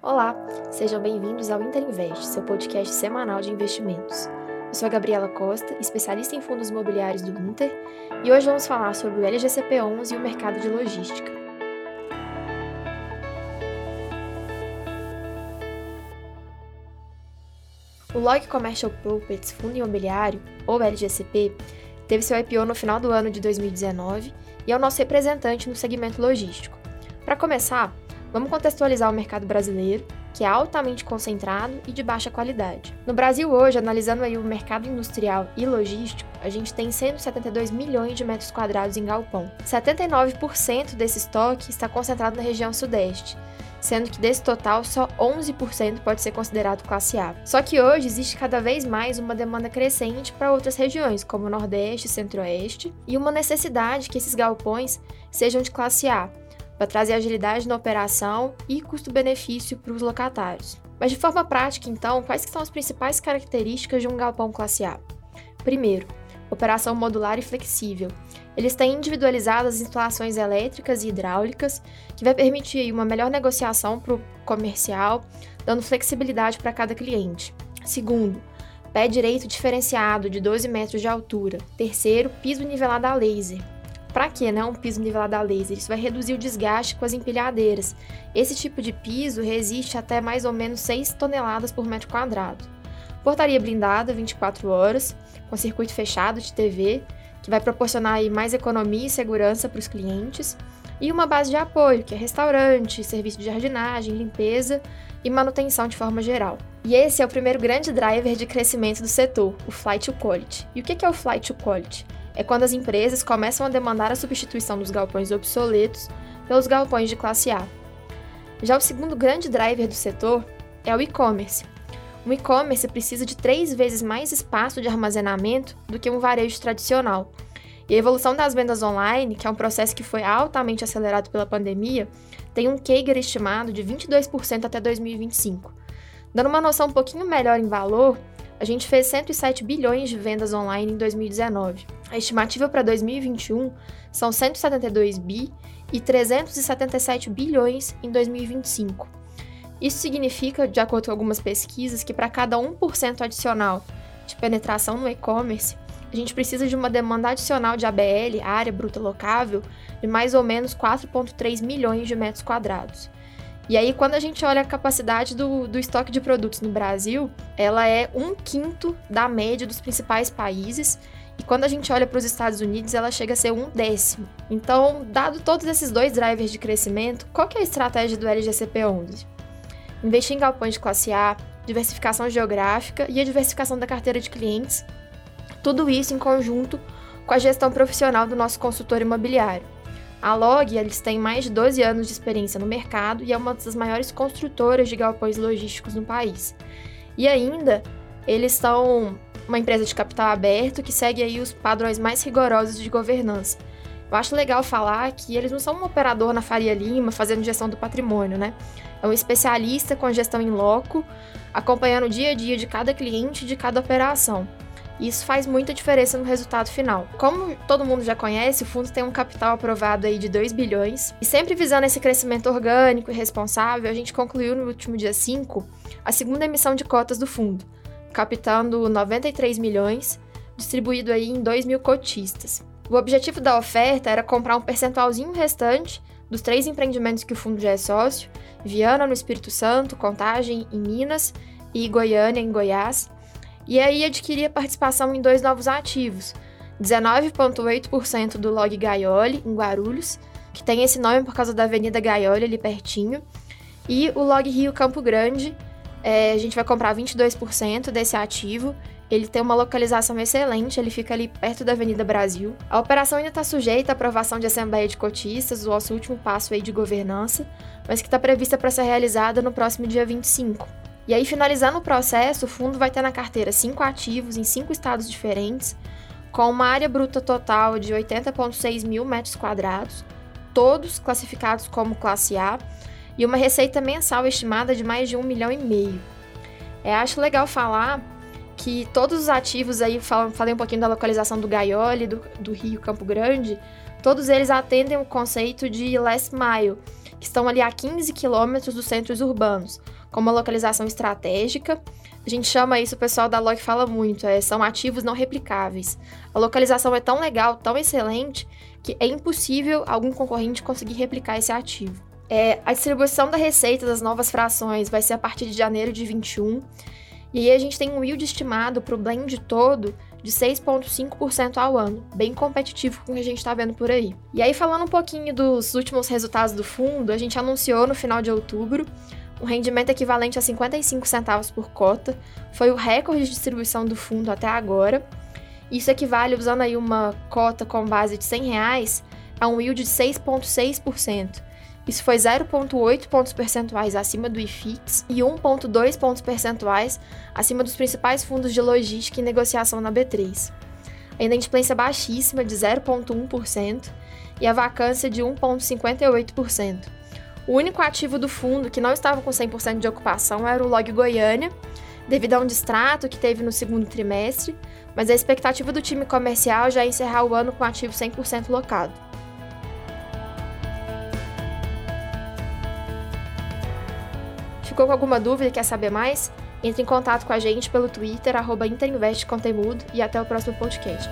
Olá, sejam bem-vindos ao Interinvest, seu podcast semanal de investimentos. Eu sou a Gabriela Costa, especialista em fundos imobiliários do Inter, e hoje vamos falar sobre o LGCP11 e o mercado de logística. O Log Commercial Properties Fundo Imobiliário, ou LGCP, teve seu IPO no final do ano de 2019 e é o nosso representante no segmento logístico. Para começar, Vamos contextualizar o mercado brasileiro, que é altamente concentrado e de baixa qualidade. No Brasil hoje, analisando aí o mercado industrial e logístico, a gente tem 172 milhões de metros quadrados em galpão. 79% desse estoque está concentrado na região sudeste, sendo que desse total só 11% pode ser considerado classe A. Só que hoje existe cada vez mais uma demanda crescente para outras regiões, como Nordeste e Centro-Oeste, e uma necessidade que esses galpões sejam de classe A, para trazer agilidade na operação e custo-benefício para os locatários. Mas de forma prática, então, quais são as principais características de um galpão classe A? Primeiro, operação modular e flexível. Eles têm individualizadas as instalações elétricas e hidráulicas, que vai permitir uma melhor negociação para o comercial, dando flexibilidade para cada cliente. Segundo, pé direito diferenciado de 12 metros de altura. Terceiro, piso nivelado a laser. Para que né, um piso nivelado a laser? Isso vai reduzir o desgaste com as empilhadeiras. Esse tipo de piso resiste até mais ou menos 6 toneladas por metro quadrado. Portaria blindada 24 horas, com circuito fechado de TV, que vai proporcionar aí mais economia e segurança para os clientes. E uma base de apoio, que é restaurante, serviço de jardinagem, limpeza e manutenção de forma geral. E esse é o primeiro grande driver de crescimento do setor, o Flight to Quality. E o que é o Flight to Quality? É quando as empresas começam a demandar a substituição dos galpões obsoletos pelos galpões de classe A. Já o segundo grande driver do setor é o e-commerce. Um e-commerce precisa de três vezes mais espaço de armazenamento do que um varejo tradicional. E a evolução das vendas online, que é um processo que foi altamente acelerado pela pandemia, tem um CAGR estimado de 22% até 2025. Dando uma noção um pouquinho melhor em valor, a gente fez 107 bilhões de vendas online em 2019. A estimativa para 2021 são 172 bi e 377 bilhões em 2025. Isso significa, de acordo com algumas pesquisas, que para cada 1% adicional de penetração no e-commerce, a gente precisa de uma demanda adicional de ABL, área bruta locável, de mais ou menos 4,3 milhões de metros quadrados. E aí, quando a gente olha a capacidade do, do estoque de produtos no Brasil, ela é um quinto da média dos principais países. E quando a gente olha para os Estados Unidos, ela chega a ser um décimo. Então, dado todos esses dois drivers de crescimento, qual é a estratégia do LGCP11? Investir em galpões de classe A, diversificação geográfica e a diversificação da carteira de clientes. Tudo isso em conjunto com a gestão profissional do nosso consultor imobiliário. A Log, eles têm mais de 12 anos de experiência no mercado e é uma das maiores construtoras de galpões logísticos no país. E ainda, eles são uma empresa de capital aberto que segue aí os padrões mais rigorosos de governança. Eu acho legal falar que eles não são um operador na Faria Lima fazendo gestão do patrimônio, né? É um especialista com gestão em loco, acompanhando o dia a dia de cada cliente e de cada operação. Isso faz muita diferença no resultado final. Como todo mundo já conhece, o fundo tem um capital aprovado aí de 2 bilhões, e sempre visando esse crescimento orgânico e responsável, a gente concluiu no último dia 5 a segunda emissão de cotas do fundo, captando 93 milhões, distribuído aí em 2 mil cotistas. O objetivo da oferta era comprar um percentualzinho restante dos três empreendimentos que o fundo já é sócio, Viana no Espírito Santo, Contagem em Minas e Goiânia em Goiás, e aí adquiria participação em dois novos ativos, 19,8% do Log Gaioli, em Guarulhos, que tem esse nome por causa da Avenida Gaioli ali pertinho, e o Log Rio Campo Grande, é, a gente vai comprar 22% desse ativo, ele tem uma localização excelente, ele fica ali perto da Avenida Brasil. A operação ainda está sujeita à aprovação de Assembleia de Cotistas, o nosso último passo aí de governança, mas que está prevista para ser realizada no próximo dia 25. E aí, finalizando o processo, o fundo vai ter na carteira cinco ativos em cinco estados diferentes, com uma área bruta total de 80,6 mil metros quadrados, todos classificados como classe A, e uma receita mensal estimada de mais de um milhão e meio. É, acho legal falar que todos os ativos aí, falei um pouquinho da localização do Gaioli, do, do Rio Campo Grande, todos eles atendem o conceito de last mile, que estão ali a 15 quilômetros dos centros urbanos, com uma localização estratégica. A gente chama isso, o pessoal da Log fala muito, é, são ativos não replicáveis. A localização é tão legal, tão excelente, que é impossível algum concorrente conseguir replicar esse ativo. É, a distribuição da receita das novas frações vai ser a partir de janeiro de 21, e aí a gente tem um yield estimado para o blend todo de 6,5% ao ano, bem competitivo com o que a gente está vendo por aí. E aí, falando um pouquinho dos últimos resultados do fundo, a gente anunciou no final de outubro um rendimento equivalente a 55 centavos por cota, foi o recorde de distribuição do fundo até agora. Isso equivale, usando aí uma cota com base de 100 reais, a um yield de 6,6%. Isso foi 0,8 pontos percentuais acima do IFIX e 1,2 pontos percentuais acima dos principais fundos de logística e negociação na B3. A inadimplência baixíssima de 0,1% e a vacância de 1,58%. O único ativo do fundo que não estava com 100% de ocupação era o Log Goiânia, devido a um distrato que teve no segundo trimestre, mas a expectativa do time comercial já é encerrar o ano com ativo 100% locado. Ficou com alguma dúvida e quer saber mais? Entre em contato com a gente pelo Twitter, arroba Interinvest Conteúdo, e até o próximo podcast.